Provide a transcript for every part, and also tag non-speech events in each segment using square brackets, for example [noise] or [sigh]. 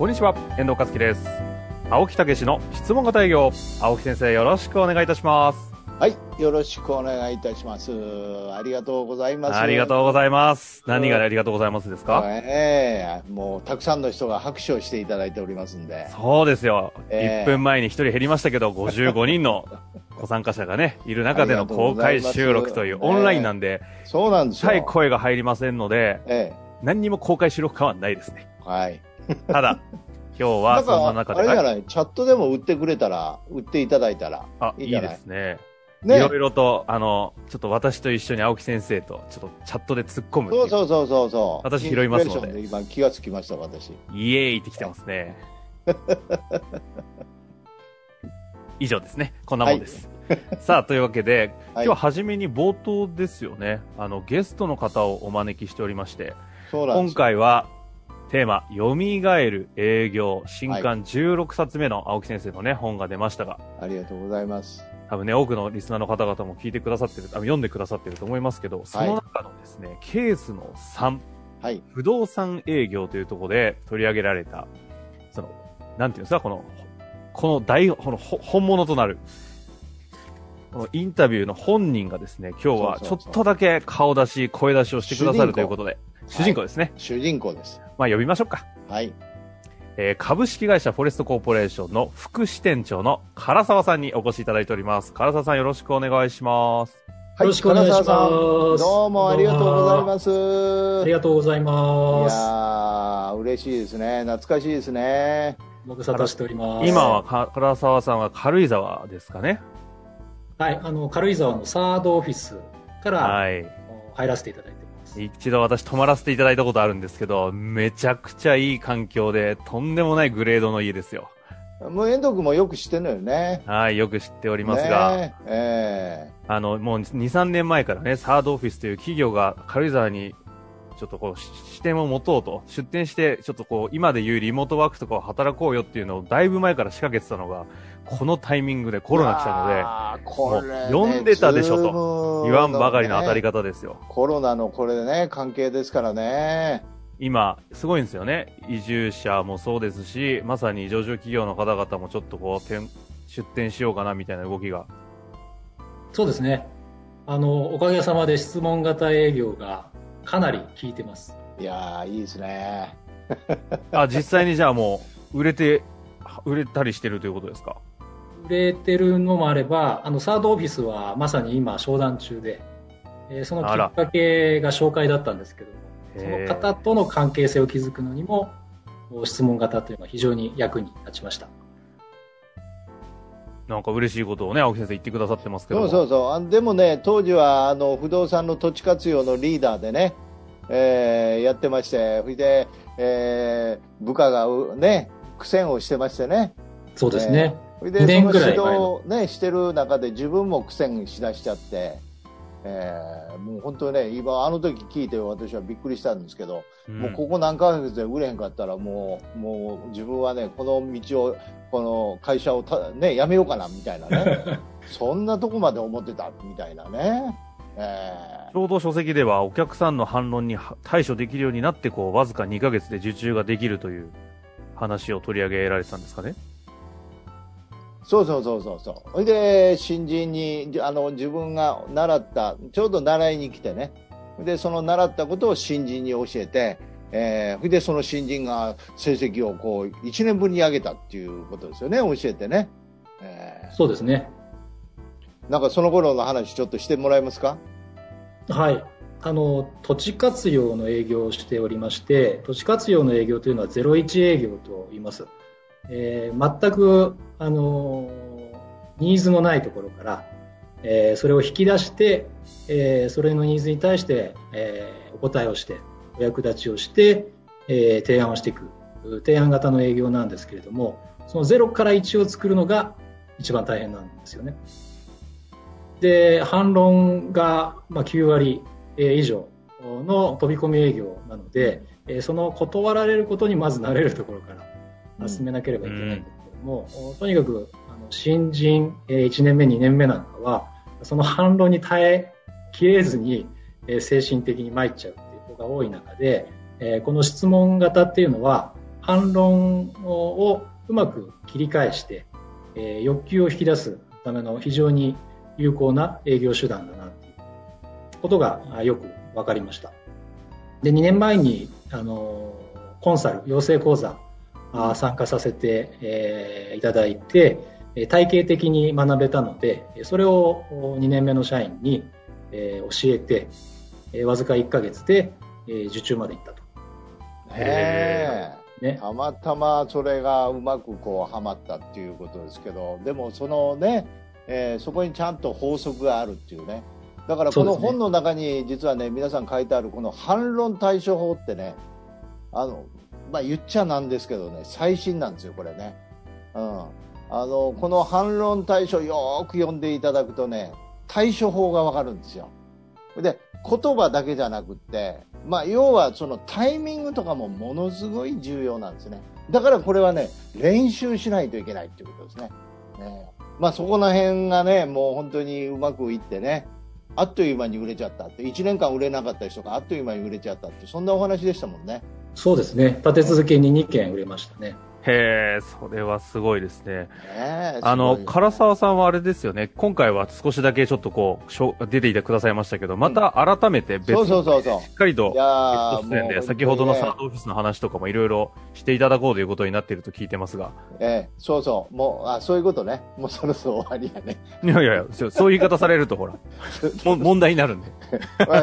こんにちは、遠藤和樹です。青木武の質問型営業。青木先生、よろしくお願いいたします。はい、よろしくお願いいたします。ありがとうございます。ありがとうございます。何がありがとうございますですか？ええもうたくさんの人が拍手をしていただいておりますんで。そうですよ。ええ1分前に1人減りましたけど、55人の [laughs] ご参加者がね、いる中での公開収録というオンラインなんで、そうなんですよ。はい、声が入りませんので、え何にも公開収録感はないですね。えはい。ただ、今日なはそんな中で、はいあれじゃない、チャットでも売ってくれたら、売っていただいたら。あ、いいいいじゃない？ですね。いね。ろいろと、あの、ちょっと私と一緒に青木先生と、ちょっとチャットで突っ込むそうそうそうそうそう。私拾いますのでインスピレーション今気がつきました、私。イエーイってきてますね。[laughs] 以上ですね。こんなもんです。さあ、というわけで、今 [laughs] はい日は初めに冒頭ですよね。あの、ゲストの方をお招きしておりまして、今。回は、テーマ、蘇る営業、新刊16冊目の青木先生のね、本が出ましたが、ありがとうございます。多分ね、多くのリスナーの方々も聞いてくださってる、あ読んでくださってると思いますけど、その中のですね、ケースの3、はい。不動産営業というところで取り上げられた、その、なんていうんですか、この、この大、このほ本物となる、このインタビューの本人がですね、今日はちょっとだけ顔出し、声出しをしてくださるということで、主人公ですね。主人公です。まあ呼びましょうか。はい。えー株式会社フォレストコーポレーションの副支店長の唐沢さんにお越しいただいております。唐沢さんよろしくお願いします。はよろしくお願いしますどうもありがとうございます。ありがとうございいます。やー、嬉しいですね。懐かしいですね。ご無沙汰しております。今はか唐沢さんは軽井沢ですかね。はい、あの、軽井沢のサードオフィスから、はい。入らせていただいてます。一度私泊まらせていただいたことあるんですけど、めちゃくちゃいい環境で、とんでもないグレードの家ですよ。もう遠藤君もよく知ってるのよね。はい、よく知っておりますが、ねえあの、もう2、3年前からね、サードオフィスという企業が軽井沢に、ちょっとこう、視点を持とうと、出店して、ちょっとこう、今で言うリモートワークとかを働こうよっていうのをだいぶ前から仕掛けてたのが、このタイミングでコロナ来たので、ね、もう読んでたでしょと言わんばかりの当たり方ですよ。コロナのこれでね、関係ですからね。今、すごいんですよね。移住者もそうですし、まさに上場企業の方々もちょっとこう、転出店しようかなみたいな動きが。そうですね。あの、おかげさまで質問型営業がかなり効いてます。いやー、いいですね。[laughs] あ、実際にじゃあもう、売れて、売れたりしてるということですか？売れてるのもあれば、あの、サードオフィスはまさに今商談中で、えーそのきっかけが紹介だったんですけども、その方との関係性を築くのにも、質問型というのは非常に役に立ちました。なんか嬉しいことをね、青木先生言ってくださってますけども。そうそうそうあ。でもね、当時はあの不動産の土地活用のリーダーでね、えーやってまして、それで、えー部下がうね、苦戦をしてましてね。そうですね。それで2年その指導をね、してる中で自分も苦戦しだしちゃって、えーもう本当にね、今あの時聞いて私はびっくりしたんですけど、うんもうここ何ヶ月で売れへんかったらもう、もう自分はね、この道を、この会社をたね、やめようかなみたいなね。[laughs] そんなとこまで思ってたみたいなね。えちょうど書籍ではお客さんの反論に対処できるようになって、こう、わずか2ヶ月で受注ができるという話を取り上げられてたんですかね。ーそうそうそうそうそう。それで、新人に、じあの、自分が習った、ちょうど習いに来てね。で、その習ったことを新人に教えて、えー、それでその新人が成績をこう、1年分に上げたっていうことですよね、教えてね。えそうですね。ー、なんかその頃の話ちょっとしてもらえますか？はい。あの、土地活用の営業をしておりまして、土地活用の営業というのは01営業と言います。えー全く、あのニーズのないところから、えーそれを引き出して、えーそれのニーズに対して、えーお答えをして、お役立ちをして、えー提案をしていく。提案型の営業なんですけれども、その0から1を作るのが一番大変なんですよね。で、反論がまあ9割以上の飛び込み営業なので、その断られることにまず慣れるところから進めなければいけないんですけども、うん、とにかくあの新人1年目、2年目なんかは、その反論に耐えきれずに精神的に参っちゃうっていうことが多い中で、この質問型っていうのは、反論をうまく切り返して、欲求を引き出すための非常に有効な営業手段だなということがよく分かりました。で、2年前に、あの、コンサル、養成講座、あ参加させて、えー、いただいて、体系的に学べたので、それを2年目の社員に、えー、教えて、えー、わずか1ヶ月で、えー、受注まで行ったと。へえ。ね、たまたまそれがうまくこうはまったっていうことですけど、でもそのね、えー、そこにちゃんと法則があるっていうね。だからこの本の中に実はね、皆さん書いてあるこの反論対処法ってね、あの、まあ、言っちゃなんですけどね、最新なんですよ、これね。うん。あの、この反論対処よーく読んでいただくとね、対処法がわかるんですよ。で、言葉だけじゃなくって、まあ、要はそのタイミングとかもものすごい重要なんですね。だからこれはね、練習しないといけないっていうことですね。ねまあ、そこら辺がね、もう本当にうまくいってね、あっという間に売れちゃったって、1年間売れなかった人があっという間に売れちゃったって、そんなお話でしたもんね。そうですね。立て続けに2件売れましたね。へえ、それはすごいですね。あの、唐沢さんはあれですよね、今回は少しだけちょっとこう、しょ出ていてくださいましたけど、また改めて別に、しっかりと、出演で、先ほどのサードオフィスの話とかもいろいろしていただこうということになっていると聞いてますが。ええ、そうそう、もう、あ、そういうことね。もうそろそろ終わりやね。いやいやいや、そういう言い方されるとほら、[laughs] も問題になるんで。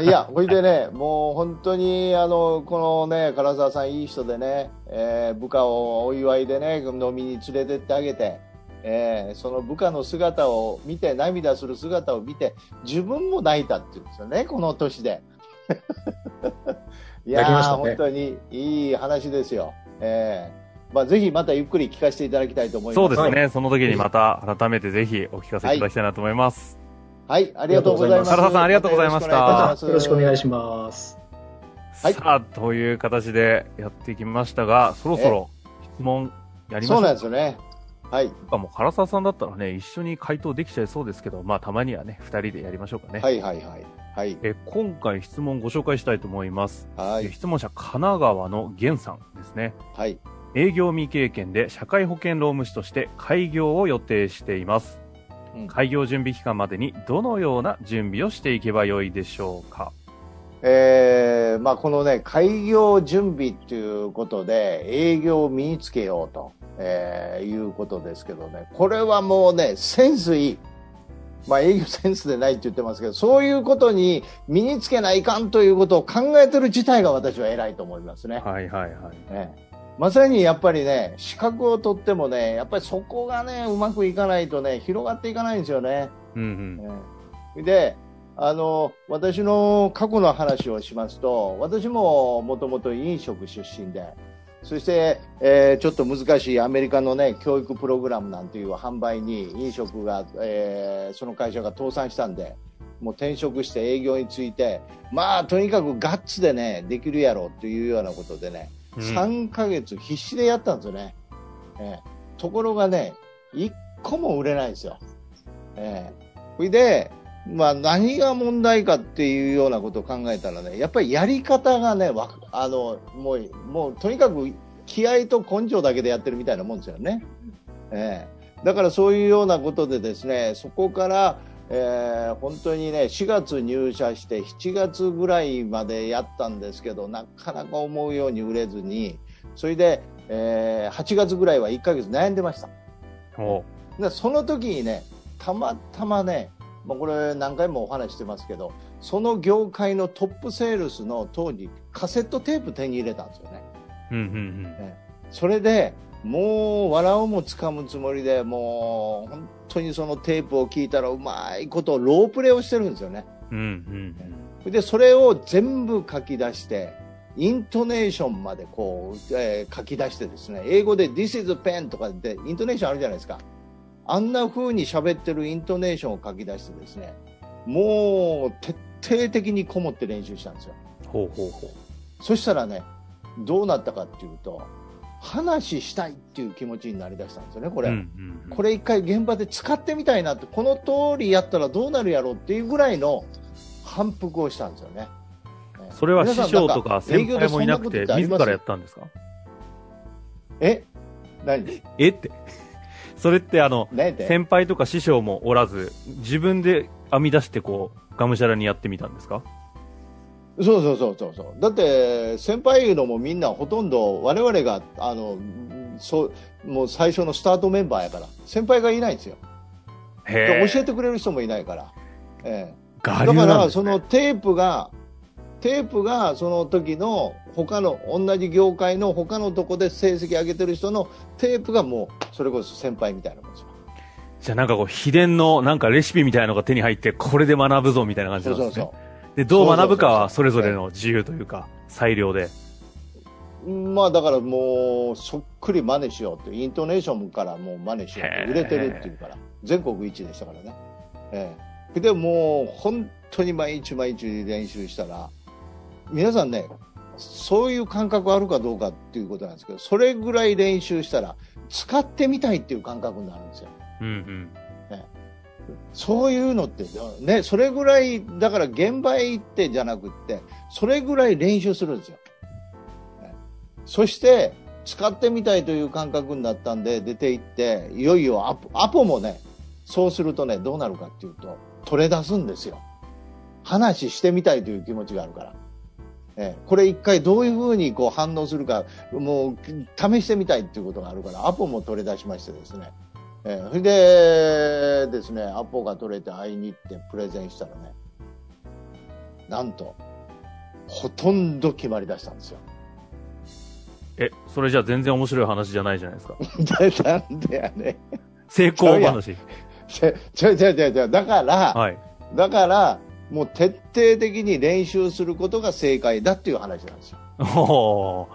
いや、ほいでね、もう本当に、あの、このね、唐沢さんいい人でね、えー、部下をお祝いでね、飲みに連れてってあげて、えー、その部下の姿を見て、涙する姿を見て、自分も泣いたって言うんですよね、この年で。[laughs] いやー、ね、本当にいい話ですよ。えーまあ、ぜひまたゆっくり聞かせていただきたいと思います。そうですね。はい、その時にまた改めてぜひお聞かせいただきたいなと思います。はい、はい、ありがとうございます。原田さんありがとうございました。よろしくお願いします。はい、さあ、という形でやってきましたが、そろそろ質問やりましょうそうなんですよね。はい。もう唐沢さんだったらね、一緒に回答できちゃいそうですけど、まあたまにはね、二人でやりましょうかね。はいはいはい。はい。え、今回質問ご紹介したいと思います。はい。質問者、神奈川の源さんですね。はい。営業未経験で社会保険労務士として開業を予定しています。うん、開業準備期間までにどのような準備をしていけばよいでしょうかえーまあ、このね、開業準備ということで、営業を身につけようと、えー、いうことですけどね、これはもうね、センスいい。まあ、営業センスでないって言ってますけど、そういうことに身につけないかんということを考えてる自体が私は偉いと思いますね。はいはいはい。ね、まさにやっぱりね、資格を取ってもね、やっぱりそこがね、うまくいかないとね、広がっていかないんですよね。うんうん。ね、で、あの私の過去の話をしますと私ももともと飲食出身でそして、えー、ちょっと難しいアメリカの、ね、教育プログラムなんていう販売に飲食が、えー、その会社が倒産したんでもう転職して営業についてまあとにかくガッツでねできるやろうというようなことでね、うん、3ヶ月必死でやったんですよね、えー、ところがね1個も売れないんですよ、えー、それでまあ、何が問題かっていうようなことを考えたらね、やっぱりやり方がね、あの、もう、もう、とにかく気合と根性だけでやってるみたいなもんですよね。えー、だからそういうようなことでですね、そこから、えー、本当にね、4月入社して7月ぐらいまでやったんですけど、なかなか思うように売れずに、それで、えー、8月ぐらいは1ヶ月悩んでました。でその時にね、たまたまね、まあ、これ何回もお話してますけどその業界のトップセールスの当時カセットテープ手に入れたんですよね。うんうんうんね、それでもう笑うもつかむつもりでもう本当にそのテープを聞いたらうまいことロープレをしてるんですよね。うんうんうん、でそれを全部書き出してイントネーションまでこう、えー書き出してですね、英語で This is pen とかってイントネーションあるじゃないですか。あんな風に喋ってるイントネーションを書き出してですね、もう徹底的にこもって練習したんですよ。ほうほうほそしたらね、どうなったかっていうと、話したいっていう気持ちになりだしたんですよね、こう。れ。これ一回現場で使ってみたいなって、この通りやったらどうなるやろうっていうぐらいの反復をしたんですよね。ねそれは師匠とか先輩もいなくて、皆さんんか営業でそんなことってあります？自らやったんですか？え？何？えって。それってあの、先輩とか師匠もおらず、自分で編み出してこう、がむしゃらにやってみたんですか？そうそうそうそうそう。だって、先輩いうのもみんなほとんど我々が、あの、そう、もう最初のスタートメンバーやから、先輩がいないんですよ。教えてくれる人もいないから。ええ。我だから。そのテープが、テープがその時の他の、同じ業界の他のとこで成績上げてる人のテープがもう、それこそ先輩みたいなもんですよ。じゃあなんかこう、秘伝のなんかレシピみたいなのが手に入って、これで学ぶぞみたいな感じそうんなですね。そうそで、どう学ぶかはそそうそうそうれぞれの自由というか、裁量で。う。まあだからもう、そっくり真似しようって、イントネーションからもう真似しようって、売れてるっていうから、全国一でしたからね。ええ。で、もう、本当に毎日毎日練習したら、皆さんね、そういう感覚あるかどうかっていうことなんですけど、それぐらい練習したら、使ってみたいっていう感覚になるんですよ。うんうん。そういうのって、ね、それぐらい、だから現場へ行ってじゃなくって、それぐらい練習するんですよ。ねそして、使ってみたいという感覚になったんで、出て行って、いよいよアポアポもね、そうするとね、どうなるかっていうと、取れ出すんですよ。話してみたいという気持ちがあるから。ええこれ一回どういうふうにこう反応するか、もう試してみたいっていうことがあるから、アポも取り出しましてですね。ええそれでですね、アポが取れて会いに行ってプレゼンしたらね、なんと、ほとんど決まり出したんですよ。え、それじゃあ全然面白い話じゃないじゃないですか。で [laughs] なんでやね。成功話。ちょ、ちょ、ちょ、ちょ、ちょだから、はい。だから、もう徹底的に練習することが正解だっていう話なんですよ。おー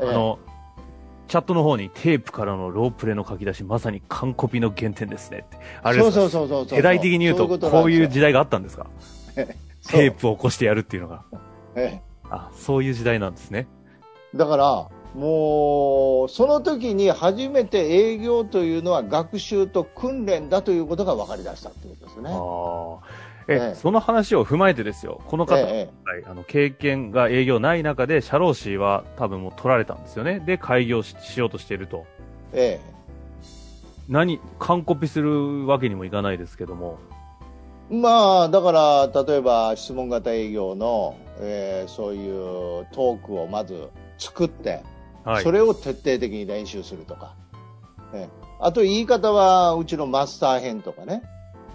あええの、チャットの方にテープからのロープレの書き出し、まさに完コピの原点ですねって。あれですかそうそうそうそう。世代的に言うと、そこういう時代代があったんですか？テープを起こしてやるっていうのが。えあ、そういう時代なんですね。えだから、もう、その時に初めて営業というのは学習と訓練だということが分かり出したっていうことですね。ああ。え、ええその話を踏まえてですよ。この方、えはい、あの経験が営業ない中で、社労士は多分もう取られたんですよね。で、開業ししようとしていると。ええ何、完コピするわけにもいかないですけども。まあ、だから、例えば質問型営業の、えーそういうトークをまず作って、はい。それを徹底的に練習するとか、ええあと言い方はうちのマスター編とかね、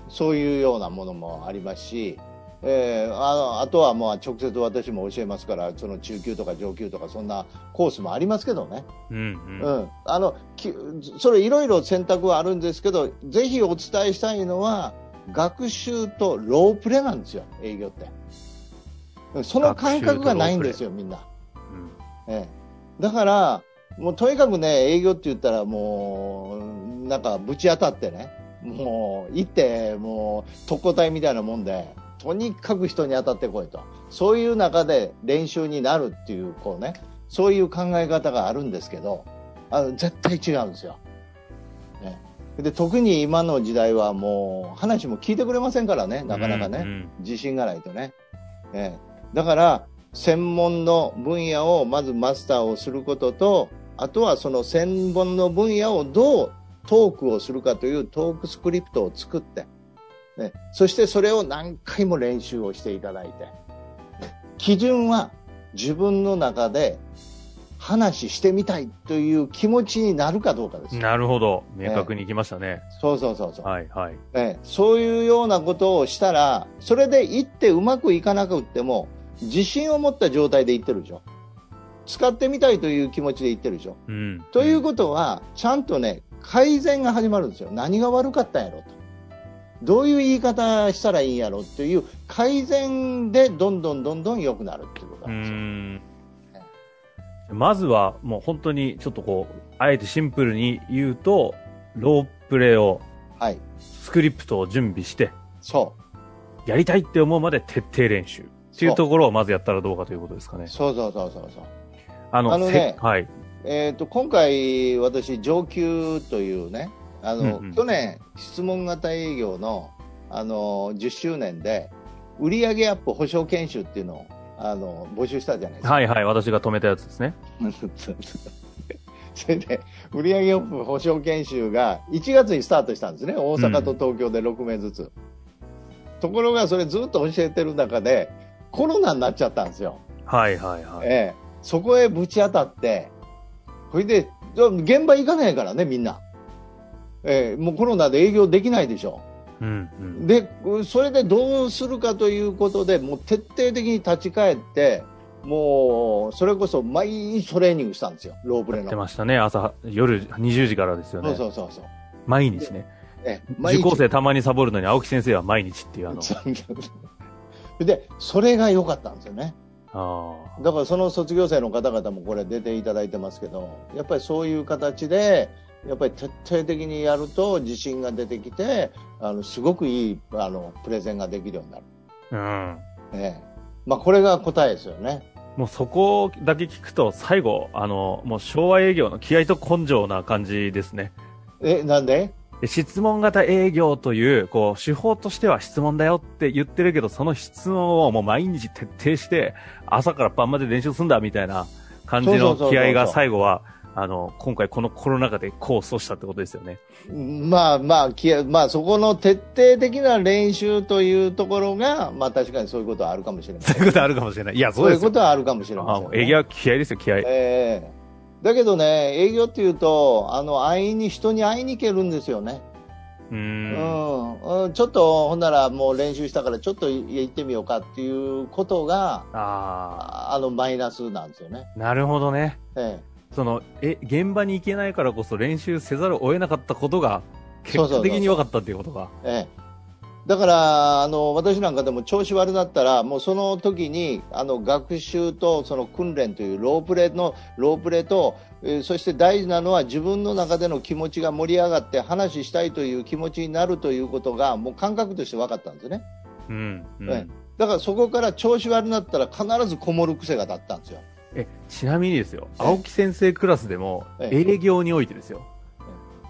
そういうようなものもありますし、えーあのあとはまあ直接私も教えますから、その中級とか上級とかそんなコースもありますけどね。うんうん。うん。あの、きそれいろいろ選択はあるんですけど、ぜひお伝えしたいのは、学習とロープレなんですよ、営業って。うんその感覚がないんですよ、みんな。うんええ、だから、もうとにかくね、営業って言ったらもう、なんかぶち当たってね、もう行って、もう特攻隊みたいなもんで、とにかく人に当たってこいと。そういう中で練習になるっていう、こうね、そういう考え方があるんですけど、あの絶対違うんですよ。ね、で特に今の時代はもう話も聞いてくれませんからね、なかなかね。うんうん自信がないとね。ええだから、専門の分野をまずマスターをすることと、あとはその専門の分野をどうトークをするかというトークスクリプトを作って、ね、そしてそれを何回も練習をしていただいて、ね基準は自分の中で話してみたいという気持ちになるかどうかです。なるほど。明確にいきましたね。そうそうそうそう。はいはい。ええそういうようなことをしたら、それで行ってうまくいかなくっても、自信を持った状態で行ってるでしょ。使ってみたいという気持ちで行ってるでしょ。うん。ということは、ちゃんとね、改善が始まるんですよ。何が悪かったんやろと。どういう言い方したらいいんやろっていう改善でどんどんどんどん良くなるっていうことうなんですよ。ん。まずはもう本当にちょっとこう、あえてシンプルに言うと、ロープレを、はい。スクリプトを準備して、そう。やりたいって思うまで徹底練習。っていうところをまずやったらどうかということですかね。そうそうそうそうそう。あの、あのねせはい。えっ、と、今回、私、上級というね、あの、うんうん去年、質問型営業の、あの、10周年で、売上アップ保証研修っていうのを、あの、募集したじゃないですか。はいはい、私が止めたやつですね。[laughs] それで、売上アップ保証研修が1月にスタートしたんですね。大阪と東京で6名ずつ。ところが、それずっと教えてる中で、コロナになっちゃったんですよ。はいはいはい。ええ、そこへぶち当たって、それで、現場行かないからね、みんな。ええ、もうコロナで営業できないでしょ。うんうん。で、それでどうするかということで、もう徹底的に立ち返って、もう、それこそ毎日トレーニングしたんですよ、ロープレやっの。てましたね。朝、夜20時からですよね。そうそうそうそう。毎日ね。え受講生たまにサボるのに青木先生は毎日っていうあの。で、それが良かったんですよね。あだからその卒業生の方々もこれ出ていただいてますけど、やっぱりそういう形で、やっぱり徹底的にやると自信が出てきて、あの、すごくいい、あの、プレゼンができるようになる。あ。うん。ええ。まあ、これが答えですよね。もうそこだけ聞くと最後、あの、もう昭和営業の気合と根性な感じですね。え、なんでで？質問型営業という、こう、手法としては質問だよって言ってるけど、その質問をもう毎日徹底して、朝から晩まで練習すんだみたいな感じのそうそうそうそう気合が最後は、あの、今回このコロナ禍で功を奏したってことですよね。まあまあ、きまあ、そこの徹底的な練習というところが、まあ確かにそういうことはあるかもしれません。そういうことあるかもしれない。いや、そそうういうですよ。ことはあるかもしれあません、もう営業は気合ですよ、気合。ええだけどね、営業っていうと、あの、会いに、人に会いに行けるんですよね。うんん、うん、ちょっと、ほんならもう練習したからちょっと行ってみようかっていうことが、あああの、マイナスなんですよね。あ、なるほどね。えその、え、現場に行けないからこそ練習せざるを得なかったことが、結そうそうそうそう果的に良かったっていうことが。えええだから、あの、私なんかでも調子悪だったら、もうその時に、あの、学習とその訓練というロープレの、ロープレと、えーそして大事なのは自分の中での気持ちが盛り上がって話したいという気持ちになるということが、もう感覚として分かったんですね。うん。うんえだからそこから調子悪になったら必ずこもる癖が立ったんですよ。え、ちなみにですよ、ええ青木先生クラスでも、ええ営業においてですよ。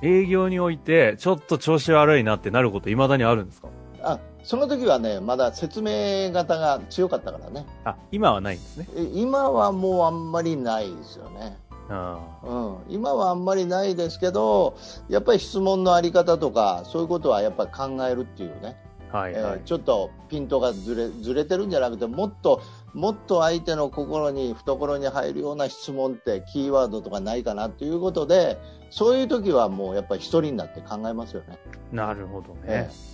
営業において、ちょっと調子悪いなってなること未だにあるんですか？あ、その時はね、まだ説明型が強かったからね。あ、今はないんですね。え今はもうあんまりないですよね。あうん、今はあんまりないですけど、やっぱり質問のあり方とか、そういうことはやっぱり考えるっていうね、あ。はいはい。えーちょっとピントがずれずれてるんじゃなくて、もっと、もっと相手の心に、懐に入るような質問って、キーワードとかないかなということで、そういう時はもうやっぱり一人になって考えますよね。なるほどえね。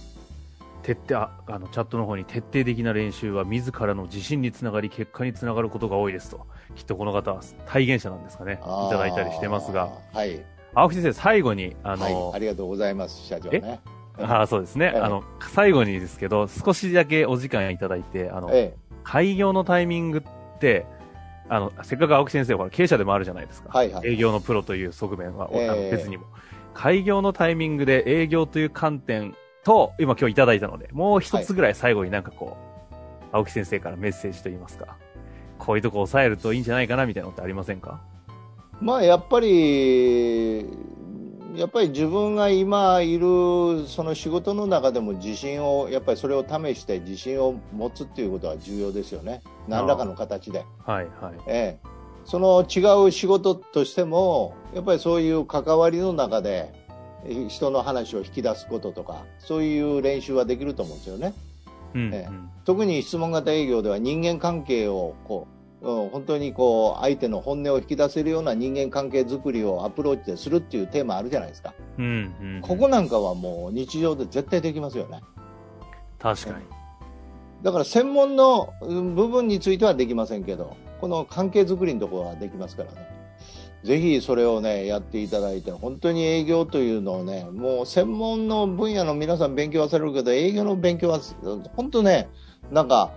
徹底、あ、あの、チャットの方に徹底的な練習は自らの自信につながり、結果につながることが多いですと。きっとこの方は体現者なんですかね。いただいたりしてますが。はい。青木先生、最後に、あはい。の、ありがとうございます、社長ね。ああ、そうですね。ええあの、最後にですけど、少しだけお時間いただいて、あの、え開業のタイミングって、あの、せっかく青木先生は経営者でもあるじゃないですか。えはいはい。営業のプロという側面は、別にも。開業のタイミングで営業という観点と、今今日いただいたので、もう一つぐらい最後になんかこう、青木先生からメッセージといいますか、こういうとこ抑えるといいんじゃないかなみたいなのってありませんか？まあやっぱり、やっぱり自分が今いるその仕事の中でも自信を、やっぱりそれを試して自信を持つっていうことは重要ですよね。何らかの形で。はいはい。ええ。その違う仕事としても、やっぱりそういう関わりの中で、え人の話を引き出すこととか、そういう練習はできると思うんですよね。うん、ええうん特に質問型営業では人間関係をこう、うん、本当にこう相手の本音を引き出せるような人間関係づくりをアプローチでするっていうテーマあるじゃないですか、うん、うん。ここなんかはもう日常で絶対できますよね確かに。だから専門のうん部分についてはできませんけどこの関係づくりのところはできますからねぜひそれをねやっていただいて本当に営業というのをねもう専門の分野の皆さん勉強はされるけど営業の勉強は本当ねなんか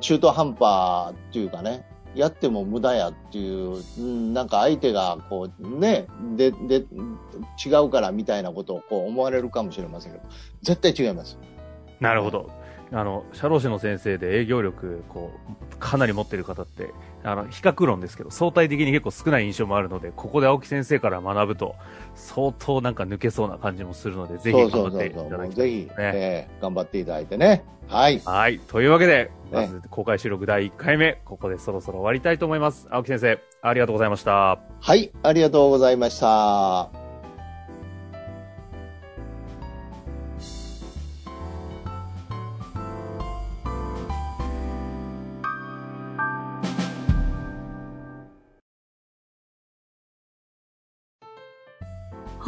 中途半端っていうかねやっても無駄やっていう、なんか相手がこうね、で、で、違うからみたいなことをこう思われるかもしれませんけど、絶対違います。なるほど。あの、社労士の先生で営業力、こう、かなり持ってる方って、あの、比較論ですけど、相対的に結構少ない印象もあるので、ここで青木先生から学ぶと、相当なんか抜けそうな感じもするので、ぜひ頑張ってい。ただきたいね。えー頑張っていただいてね。はい。はい。というわけで、まねず公開収録第1回目、ここでそろそろ終わりたいと思います。青木先生、ありがとうございました。はい、ありがとうございました。